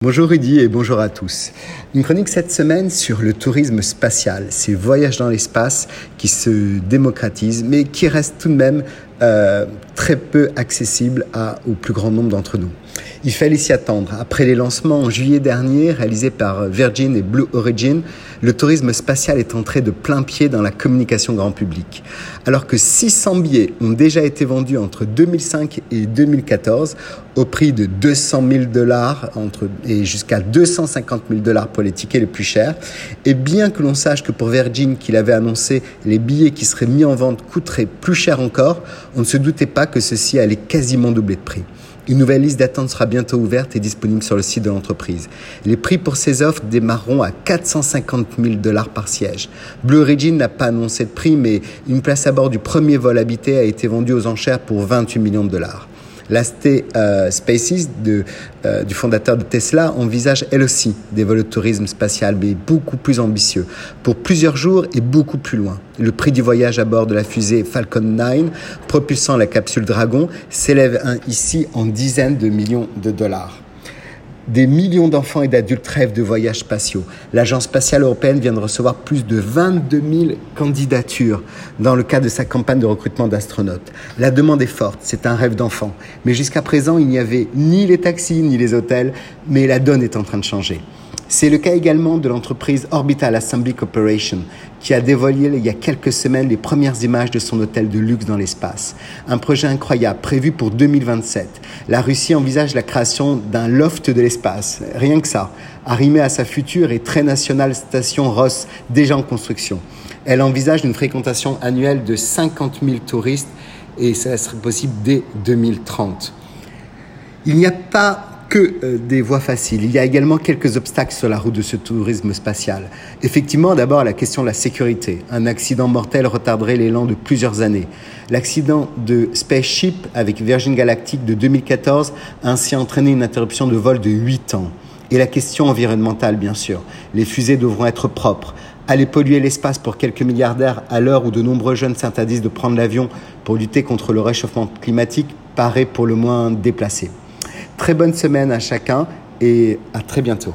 Bonjour Rudy et bonjour à tous. Une chronique cette semaine sur le tourisme spatial, ces voyages dans l'espace qui se démocratisent mais qui restent tout de même euh, très peu accessibles au plus grand nombre d'entre nous. Il fallait s'y attendre. Après les lancements en juillet dernier réalisés par Virgin et Blue Origin, le tourisme spatial est entré de plein pied dans la communication grand public. Alors que 600 billets ont déjà été vendus entre 2005 et 2014 au prix de 200 000 dollars et jusqu'à 250 000 dollars pour les tickets les plus chers, et bien que l'on sache que pour Virgin qu'il avait annoncé les billets qui seraient mis en vente coûteraient plus cher encore, on ne se doutait pas que ceci allait quasiment doubler de prix. Une nouvelle liste d'attente sera bientôt ouverte et disponible sur le site de l'entreprise. Les prix pour ces offres démarreront à 450 000 dollars par siège. Blue Origin n'a pas annoncé de prix, mais une place à bord du premier vol habité a été vendue aux enchères pour 28 millions de dollars. L'Aste euh, Spaces euh, du fondateur de Tesla envisage elle aussi des vols de tourisme spatial, mais beaucoup plus ambitieux, pour plusieurs jours et beaucoup plus loin. Le prix du voyage à bord de la fusée Falcon 9, propulsant la capsule Dragon, s'élève ici en dizaines de millions de dollars. Des millions d'enfants et d'adultes rêvent de voyages spatiaux. L'Agence spatiale européenne vient de recevoir plus de 22 000 candidatures dans le cadre de sa campagne de recrutement d'astronautes. La demande est forte, c'est un rêve d'enfant. Mais jusqu'à présent, il n'y avait ni les taxis ni les hôtels, mais la donne est en train de changer. C'est le cas également de l'entreprise Orbital Assembly Corporation, qui a dévoilé il y a quelques semaines les premières images de son hôtel de luxe dans l'espace. Un projet incroyable prévu pour 2027. La Russie envisage la création d'un loft de l'espace, rien que ça, arrimé à sa future et très nationale station Ross, déjà en construction. Elle envisage une fréquentation annuelle de 50 000 touristes et ça serait possible dès 2030. Il n'y a pas que euh, des voies faciles. Il y a également quelques obstacles sur la route de ce tourisme spatial. Effectivement, d'abord la question de la sécurité. Un accident mortel retarderait l'élan de plusieurs années. L'accident de Spaceship avec Virgin Galactic de 2014 a ainsi entraîné une interruption de vol de 8 ans. Et la question environnementale, bien sûr. Les fusées devront être propres. Aller polluer l'espace pour quelques milliardaires à l'heure où de nombreux jeunes s'interdisent de prendre l'avion pour lutter contre le réchauffement climatique paraît pour le moins déplacé. Très bonne semaine à chacun et à très bientôt.